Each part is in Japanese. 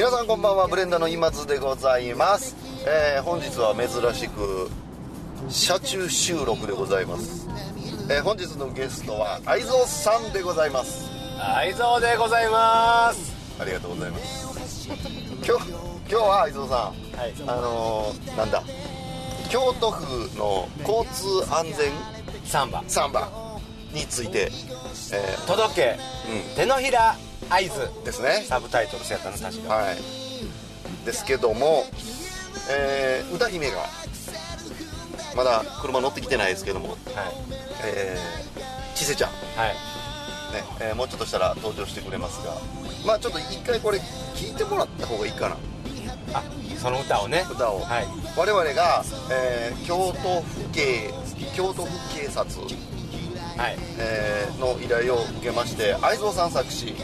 皆さんこんばんはブレンダーの今津でございます、えー本日は珍しく車中収録でございます、えー本日のゲストは愛蔵さんでございます。愛蔵でございます。ありがとうございます。今日今日は愛蔵さん、はい。あのーなんだ。京都府の交通安全サンバ。サンバについて、え届け、う手のひら合図。ーですね。サブタイトルそうやったの確か。はい。ですけども、えー歌姫がまだ車乗ってきてないですけども、はい。えー、ちせちゃん、ねはい。えーもうちょっとしたら登場してくれますがまあちょっと一回これ聞いてもらった方がいいかな。あその歌をね。歌を、はい。我々が、えー京都府警京都府警察、はい。えーの依頼を受けまして愛蔵さん作詞。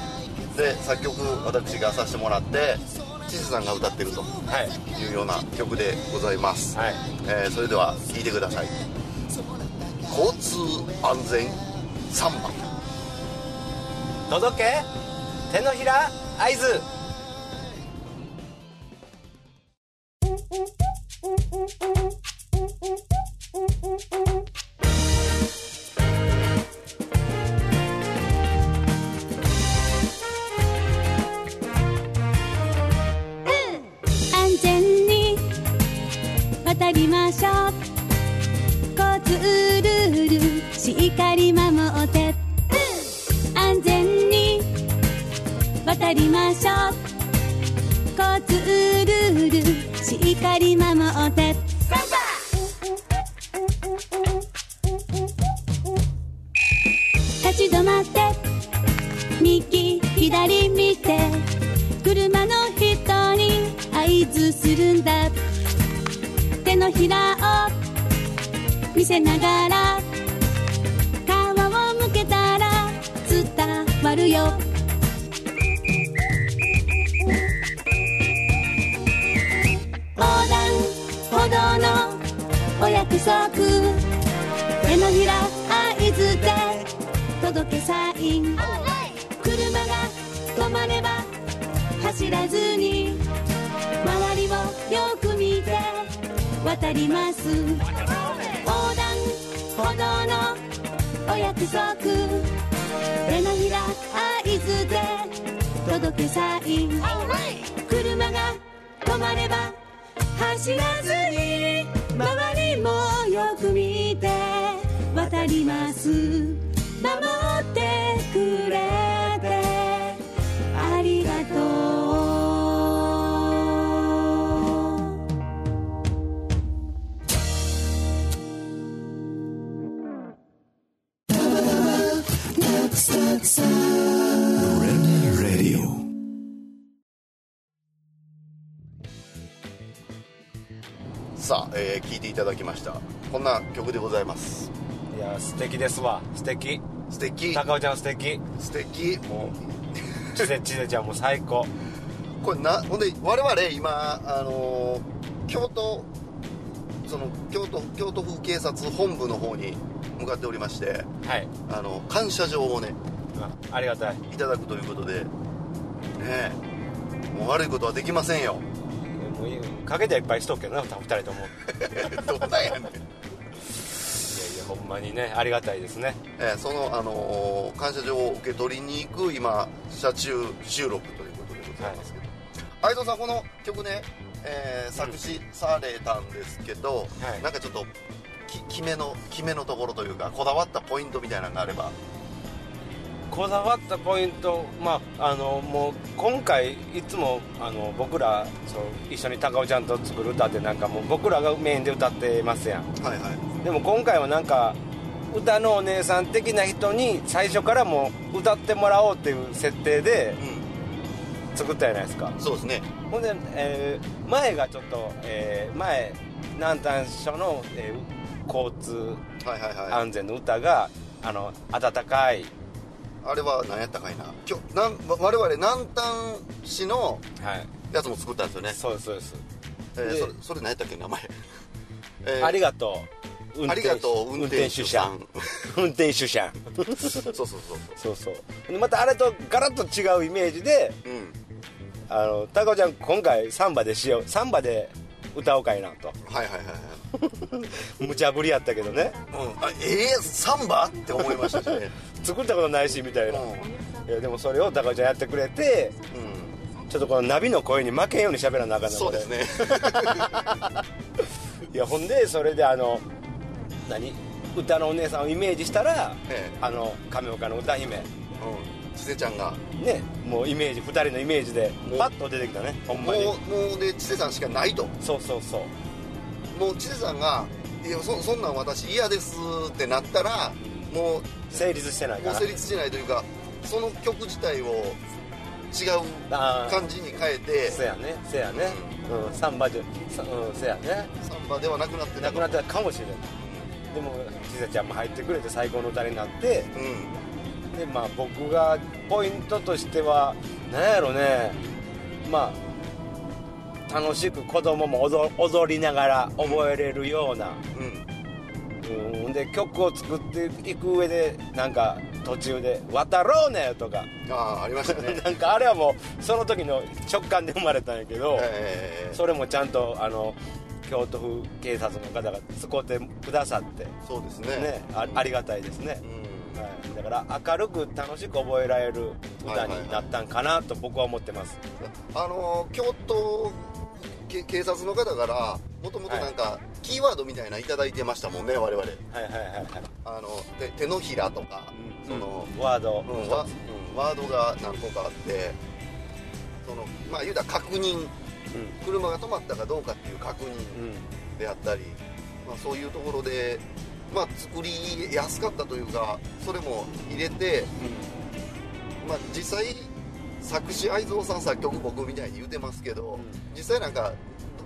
で作曲私がさせてもらってちせさんが歌ってるとはい。いうような曲でございます、はい。えーそれでは聴いてください。交通安全3番届け。手のひら合図左見て車の人に合図するんだ。手のひらを見せながら顔を向けたら伝わるよ。横断歩道のお約束。手のひら合図で届けサイン。走らずに。周りをよく見て渡ります。横断歩道のお約束。手のひら合図で届けサイン。車が止まれば走らずに。周りもよく見て渡ります。守ただきました。こんな曲でございます。いや素敵ですわ。素敵。素敵。高尾ちゃん素敵。素敵。もうちせちせちゃんも最高。これなほんで我々今あのー京都その京都京都府警察本部の方に向かっておりましてはい。あの感謝状をねあありがたい。いただくということでねえもう悪いことはできませんよかけてはいっぱいしとくけどな二人とも。い どうなんやねん、やいやほんまにねありがたいですね。えーその、あのー感謝状を受け取りに行く今車中収録ということでございますけど、相藤さんこの曲ね、えー作詞されたんですけど、はい。なんかちょっとき決めの決めのところというかこだわったポイントみたいなのがあればこだわったポイントまああのもう今回いつもあの僕らそう一緒に高尾ちゃんと作る歌ってなんかもう僕らがメインで歌ってますやん。はいはい。でも今回はなんか歌のお姉さん的な人に最初からもう歌ってもらおうっていう設定でう作ったじゃないですか。んそうですね。ほんで、えー前がちょっと、えー前南丹署の、えー交通はいはいはい。安全の歌があの温かいあれは何やったかいな。今日なん我々南丹市のはい。やつも作ったんですよね。そうですそうです、えーでそれそれ何やったっけ名前、えーありがとう。運ありがとう運転手さん。運転手さん。そうそうそうそう。そうでまたあれとガラッと違うイメージでうん。あの高尾ちゃん今回サンバでしようサンバで歌おうかいなと。はいはいはいはい。無茶ぶりやったけどね。うん、あえー、サンバ？って思いましたしね作ったことないしみたいな、ういやでもそれを高尾ちゃんやってくれてん、ちょっとこのナビの声に負けんように喋らなあかんなそうですね。いやほんでそれであの何？歌のお姉さんをイメージしたら、ええ。あの亀岡の歌姫。うん。ちせちゃんが。ねもうイメージ2人のイメージでう。パッと出てきたねほんまに。もうもうでちせさんしかないと。そうそうそう。もうちせさんが「いやそそんなん私嫌です」ってなったらもう成立してないかな。成立してないというかその曲自体を違う感じに変えてせやねせやね。うん。サンバでさうんせやね。サンバではなくなってなくなったかもしれない。でもちさちゃんも入ってくれて最高の歌になって。うん。でまあ僕がポイントとしては何やろね。まあ楽しく子供も踊踊りながら覚えれるような、うんうん、で曲を作っていく上でなんか途中で「渡ろうね」とか。ああありましたね。なんかあれはもうその時の直感で生まれたんやけど、ええそれもちゃんとあの京都府警察の方が使ってくださって。そうですね。ねあありがたいですね。う、ん。はい、だから明るく楽しく覚えられる歌になったんかなと僕は思ってます、あの京都け警察の方からもともとなんかキーワードみたいなのいてましたもんね我々。はいはいはいはい。あの手手のひらとか、うんその、ワード。うんワうんワードが何個かあってそのまあ言うたら確認。う車が止まったかどうかっていう確認んうん。であったり、まあ、そういうところで、まあ、作りやすかったというかそれも入れて、まあ、実際作詞愛蔵さん作曲僕みたいに言うてますけど、実際なんか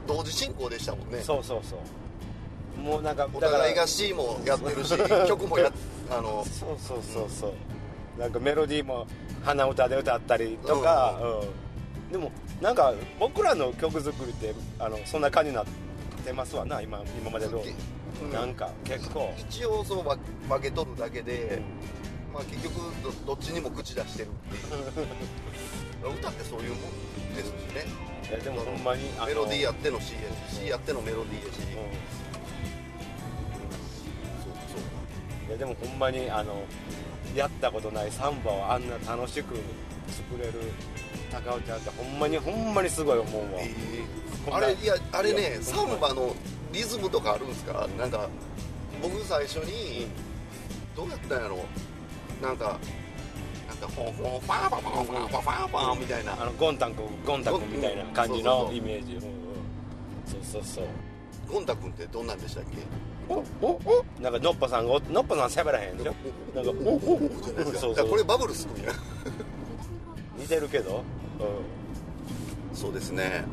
同時進行でしたもんね。そうそうそう。もうなんかお互いが C もやってるし 曲もやあのそうそうそうそう。なんかメロディーも鼻歌で歌ったりとか、うん。でもなんか僕らの曲作りってあのそんな感じになってますわな今今までどうん。なんか結構、一応そう分分け取るだけで、まあ、結局どどっちにも口出してるっていう。歌ってそういうもんですしねいやでもほんまにメロディーやっての C やし C やってのメロディーやし、うん。そうそう。いやでもほんまにあのやったことないサンバをあんな楽しく作れる高尾ちゃんってほんまにほんまにすごい思うわ、えー。あれいやあれいねやサンバのリズムとかあるんですか？なんか僕最初にどうやったんやろ？なんかなんかフォンフォンファーファーファーファーファーファーみたいな。あのゴンタン君ゴンタ君みたいな感じのイメージ。そうそうそう。ゴンタ君ってどんなんでしたっけ？なんかノッポさんがおノッポさん喋らへんでしょ？なんかおおじゃないですかそうそこれバブルス君や似てるけど、そうですね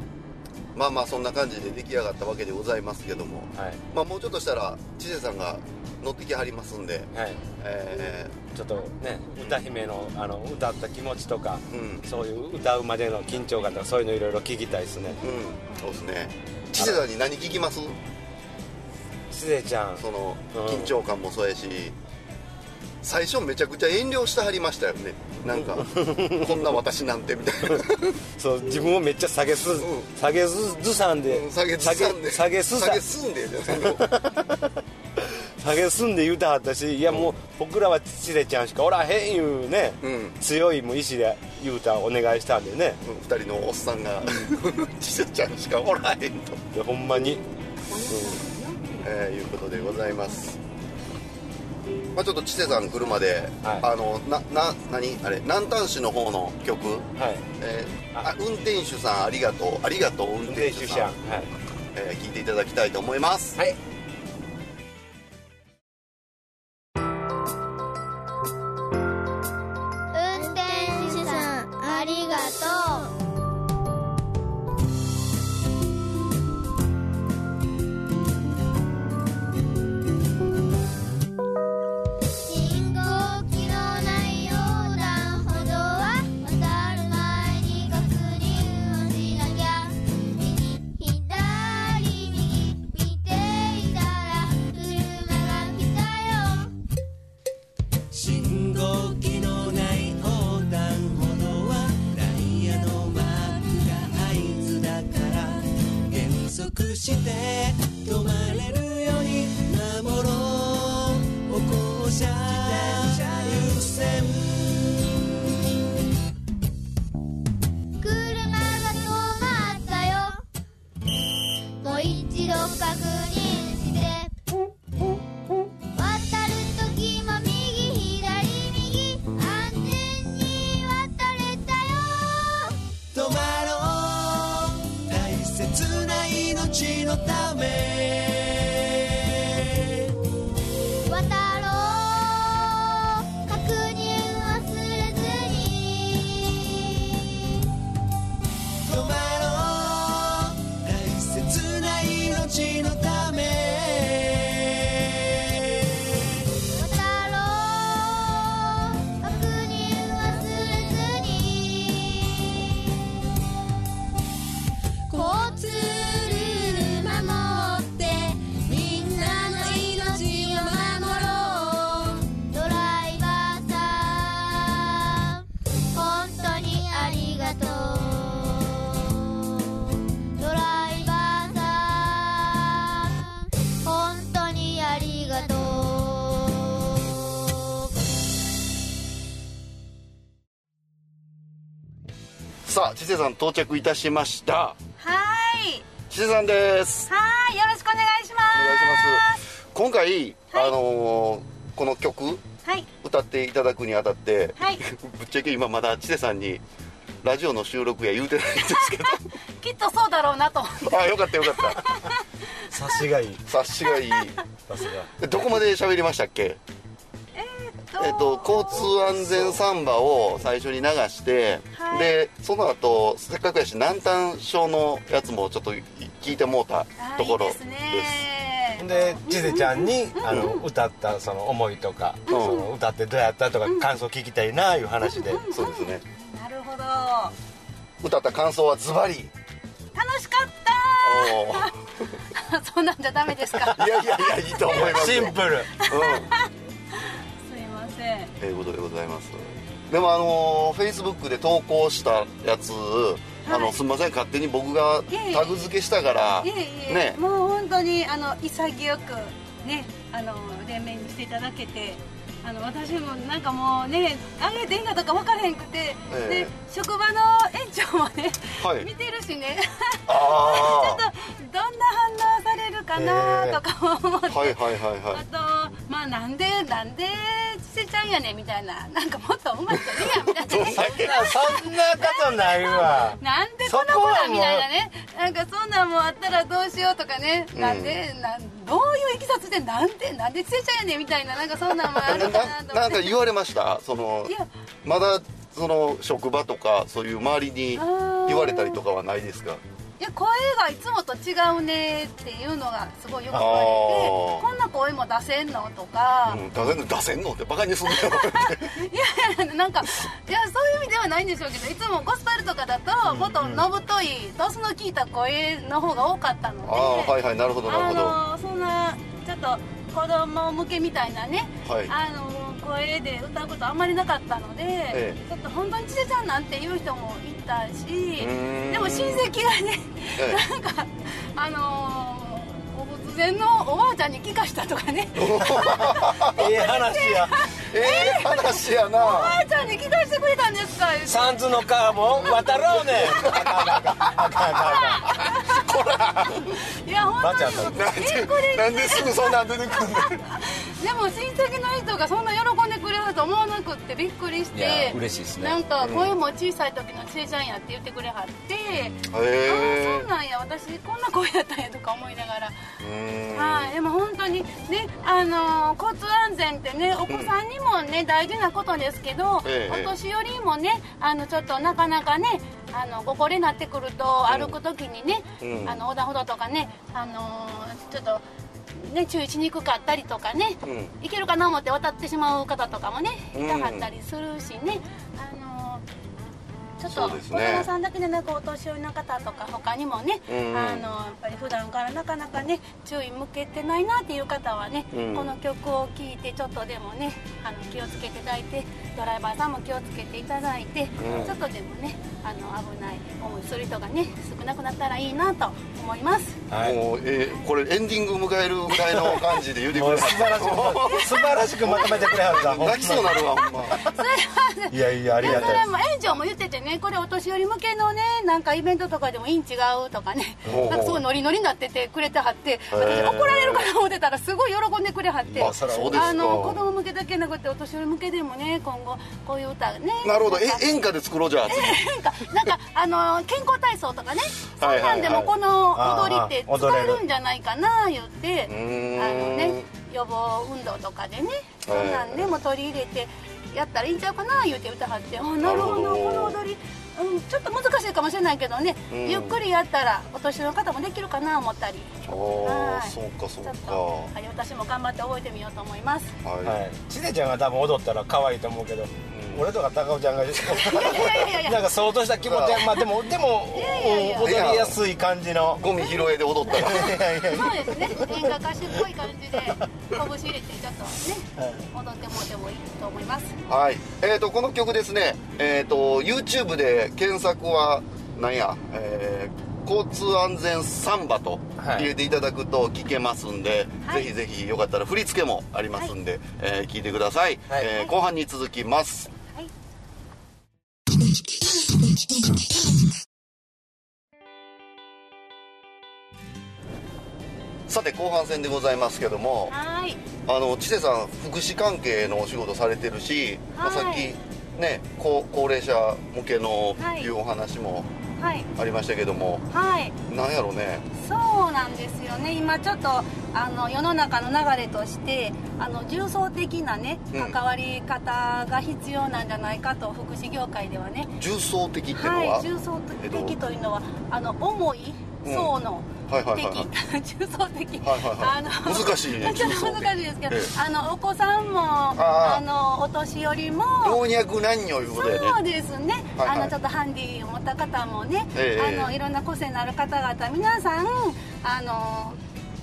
まあまあそんな感じで出来上がったわけでございますけども。うん、はい。まあもうちょっとしたら知世さんが乗ってきはりますんで。はい。えちょっとね歌姫のあの歌った気持ちとか、うん。そういう歌うまでの緊張感とかそういうのいろいろ聞きたいですね。ーうん。そうですね。知世さんに何聞きます？しずちゃん。そのうん。緊張感もそうやし最初めちゃくちゃ遠慮してはりましたよね。なんかこんな私なんてみたいな。そう自分をめっちゃ下げす、ん。下げずずさんで、うん下げずさんで。下げすさ。下げすんで 下げすんで言うたはったしいやもう僕らはちでちゃんしかおらへんいうね、うん。強いもう意志で言うたお願いしたんでね。2人のおっさんが ちせちゃんしかおらへんと、でほんまに、えーいうことでございますまあちょっとちせさん来るまで、はい。あのなな何？あれ南丹市の方の曲、はい。えーあ。運転手さんありがとう。ありがとう運運転手さん。転手者はい、えー聞いていただきたいと思います。はいさん到着いたしました。はい。千世さんです。はいよろしくお願いします。お願いします。今回、あのーこの曲はい。歌っていただくにあたって、はい。ぶっちゃけ今まだ千世さんにラジオの収録や言うてないんですけ きっとそうだろうなと思って。どあよかったよかった。察しがいい。察しがいい。さすが。えどこまで喋りましたっけ？とえっと、交通安全サンバを最初に流して、はい。でその後せっかくやし南丹症のやつもちょっと聞いてもうたあところですでちせちゃんにあの歌ったその思いとか、その歌ってどうやったとか感想聞きたいないう話で、そうですね。なるほど。歌った感想はズバリ。楽しかった。そうなんじゃダメですか？いやいやいやいいと思いますよ。シンプル。うんすいませんということでございます。でもあのフェイスブックで投稿したやつ、あのすみません勝手に僕がタグ付けしたからいえいえ、ね。もう本当にあの潔くねあの連名にしていただけてあの私もなんかもうねあげていいのとか分からへんくて、ええ。で職場の園長もね、はい。見てるしね。あ ちょっとどんな反応されるかなとか思って、あはいはいはいはい。あとまあなんでなんでちせちゃんやねんみたいな。なんかもっとうまい人いるやんみたいなね。そんなことないわ。なんでこの子らみたいなね。なんかそんなんもあったらどうしようとかね、ん。なんでなんどういういきさつでなんでなんでちせちゃんやねんみたいな。なんかそんなんもあるかなとなんか言われました？そのまだその職場とかそういう周りに言われたりとかはないですか？いや声がいつもと違うねっていうのがすごいよく言われてこんな声も出せんのとか、うん、出せんの出せんのってバカにすんなよ。いやいやなんかいやそういう意味ではないんでしょうけどいつもゴスペルとかだともっとのぶといドスの効いた声の方が多かったので。ああはいはいなるほどなるほど。あのそんなちょっと子供向けみたいなね、はい。あの声で歌うことあんまりなかったので、えちょっと本当にちせちゃんなんていう人もいたしでも親戚がね、ええ。なんかあのーお仏前のおばあちゃんに聞かしたとかね。ええ話や。ええ話やおばなあちゃんに聞かせてくれたんですかサンズの川も渡ろうねいや本当にでなんですぐそんなん出てくんねんでも親戚の人がそんな喜んでくれると思わなくってびっくりして嬉しいですね。なんか声も小さい時のちえちゃんやって言ってくれはって、へああえそうなんや私こんな声やったんやとか思いながら、うん。はいでも本当にねあのー交通安全ってねお子さんにもね、大事なことですけど、ええお年寄りもねあのちょっとなかなかねあのご高齢になってくると歩く時にね、うん。あの横断歩道とかねあのーちょっとね、注意しにくかったりとかね、うん。いけるかな思って渡ってしまう方とかもねいうん。たはったりするしね、あのーちょっと子供さんだけでなくお年寄りの方とか他にもね、うん。あのやっぱり普段からなかなかね注意向けてないなっていう方はね、うん。この曲を聴いてちょっとでもねあの気をつけていただいてドライバーさんも気をつけていただいて、うん。ちょっとでもねあの危ない思いする人がね少なくなったらいいなと思います。はい。もう、えーこれエンディング迎えるぐらいの感じで言うてくれま 素晴らしく素晴らしくまとめてくれはる泣きそうなるわほんま。いやいやありがたいそれも園長も言っててねこれお年寄り向けのねなんかイベントとかでもいいん違うとかねなんかすごいノリノリになっててくれてはって私怒られるかな思ってたらすごい喜んでくれはって。あそうですか。あの子供向けだけなくてお年寄り向けでもね今後こういう歌ねなるほど。演歌で作ろうじゃあ。次なんかなんかあの健康体操とかねそんなんでもこの踊りって使えるんじゃないかな言ってあのね予防運動とかでねそんなんでも取り入れてやったらいいんちゃうかな言うて歌はって。あなるほどこの踊り、うん、ちょっと難しいかもしれないけどね、うん。ゆっくりやったらお年の方もできるかな思ったり。おはい。ーそうかそうちょっかと、はい、私も頑張って覚えてみようと思います。はい、はい。ちねちゃんが多分踊ったら可愛いと思うけど、俺とか高尾ちゃんがいやいやいやいやなんか相当した気持ちまあでもでもいやいやいや。うん踊りやすい感じの。ゴミ拾えで踊ったら。そうですね。演歌歌手っぽい感じで拳入れてちょっとね踊ってもらってもいいと思います。はい。えー、とこの曲ですね。えっ、と YouTube で検索は何や、えー交通安全サンバとはい。入れていただくと聞けますんで、はい。ぜひぜひよかったら振り付けもありますんで、えー聞いてください、はい。えー後半に続きます。はいさて後半戦でございますけどもはい。あの千世さん福祉関係のお仕事されてるし、まあ、はい。さっきね高高齢者向けのはい。いうお話もはい。ありましたけども、はい。なんやろね。そうなんですよね。今ちょっとあの世の中の流れとしてあの重層的なねうん。関わり方が必要なんじゃないかと福祉業界ではね。重層的っていうのは、はい重層えっと。的というのはあの重い層のはいはいはい的重層的はいはいはい。あの難しいね ちょっと難しいですけど、ええ。あのお子さんもああのお年寄りも老若男女いうことやそうねですね、はいはい。あのちょっとハンディを持った方もね、ええ。あのいろんな個性のある方々皆さんあの、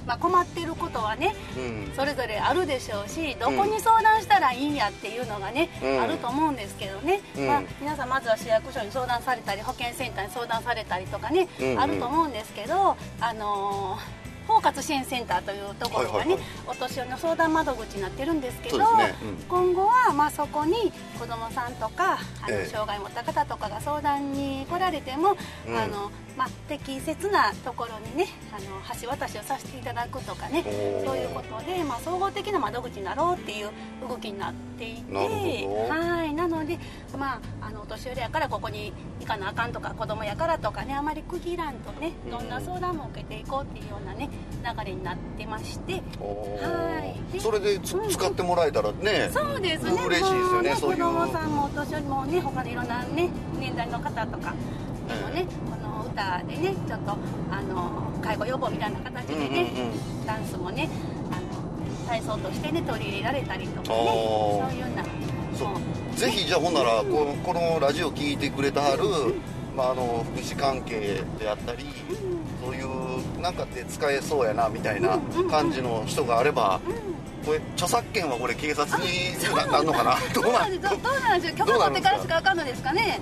まあ、困ってることはねうん。それぞれあるでしょうしどこに相談したらいいんやっていうのがね、うん。あると思うんですけどね、うん。まあ、皆さんまずは市役所に相談されたり保健センターに相談されたりとかね、うんうん。あると思うんですけどあの包括支援センターというところがね、お年寄りの相談窓口になってるんですけどね。うん。今後はまあそこに子どもさんとかあのええ。障害を持った方とかが相談に来られても、うん。あのまあ、適切なところにねあの橋渡しをさせていただくとかねそういうことで、まあ、総合的な窓口になろうっていう動きになっていてはい。なので、まあ、あのお年寄りやからここに行かなあかんとか子供やからとかねあまり区切らんとねどんな相談も受けていこうっていうようなね流れになってまして。おはい。ーそれでつうん。使ってもらえたらねそうですね。嬉しいですよねもそういう。子供さんもお年寄りもね、他のいろんなね、年代の方とか。でもね、この歌でね、ちょっと、あの、介護予防みたいな形でね、うんうんうんダンスもね。あの、体操としてね、取り入れられたりとかね。そういうな。そうもぜひじゃあほんならこのこのラジオ聞いてくれたはる、まあ、あの福祉関係であったりそういうなんかで使えそうやなみたいな感じの人があればこれ著作権はこれ警察にななんのかな？どうなんですよ。どうなんでしょう。許可取ってからしかわかんないですかね？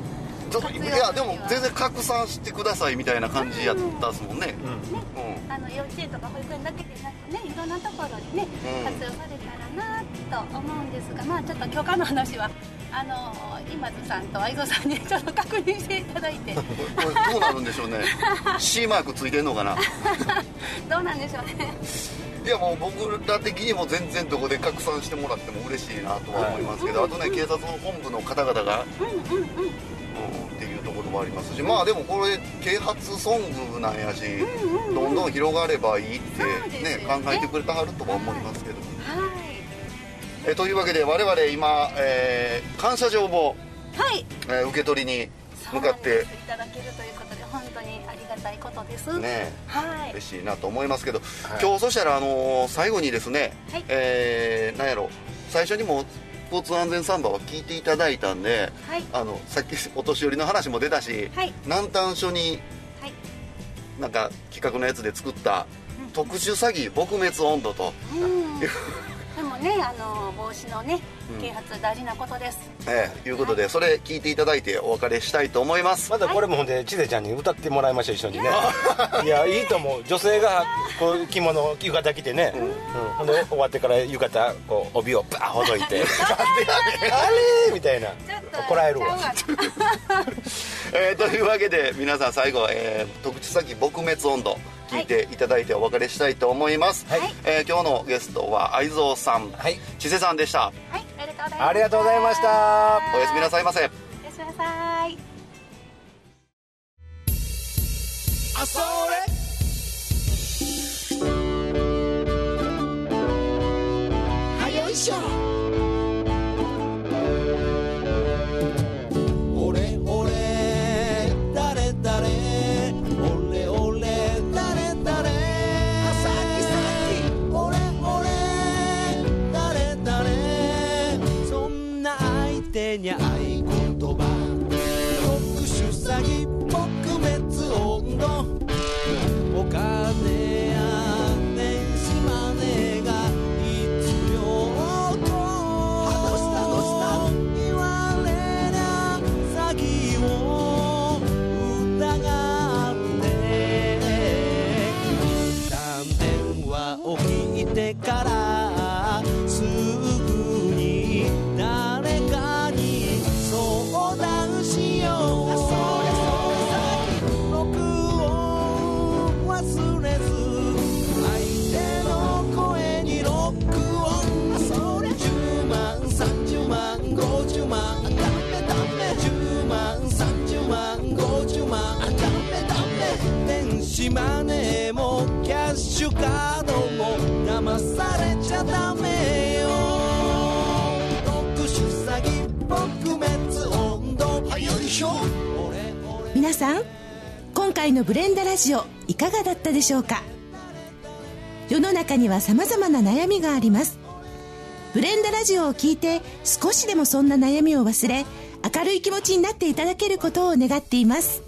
ちょっといやでも全然拡散してくださいみたいな感じやったっすもんね。うん。あの幼稚園とか保育園だけでなくねいろんなところにね、うん。活用されたらなと思うんですがまあちょっと許可の話はあの今津さんと愛蔵さんにちょっと確認していただいて。これどうなるんでしょうね。C マークついてんのかな？どうなんでしょうね。いやもう僕ら的にも全然どこで拡散してもらっても嬉しいなとは思いますけど、あとね警察本部の方々が、うんうんうんもありますしまあでもこれ啓発ソングなんやし、どんどん広がればいいってねよね。考えてくれたはるとは思いますけど、はい。えというわけで我々今、えー感謝状を、はい。えー受け取りに向かって。いただけるということで本当にありがたいことです。ねはい。嬉しいなと思いますけど、はい。今日そしたら、あのー最後にですね、はい。えーなんやろ最初にも交通安全サンバは聞いていただいたんではい。あのさっきお年寄りの話も出たし、はい。南丹署にはい。なんか企画のやつで作った特殊詐欺撲滅温度と、うん でもねあの防止のねうん。啓発大事なことです、えーいうことでそれ聞いていただいてお別れしたいと思います、まだこれもほんで千世ちゃんに歌ってもらいました一緒にね。い。やいいと思う。女性がこう着物浴衣着てね、うん。ほんで終わってから浴衣こう帯をバーほどいて。あれ？みたいな。怒られるわ。えーというわけで皆さん最後、えー特殊詐欺撲滅温度聞いていただいてお別れしたいと思います、はい。えー今日のゲストは愛蔵さん、はい。千世さんでした。はいありがとうございますありがとうございました。おやすみなさいませ。おやすみなさい殊詐皆さん今回のブレンダラジオいかがだったでしょうか？世の中には様々な悩みがあります。ブレンダラジオを聞いて少しでもそんな悩みを忘れ明るい気持ちになっていただけることを願っています。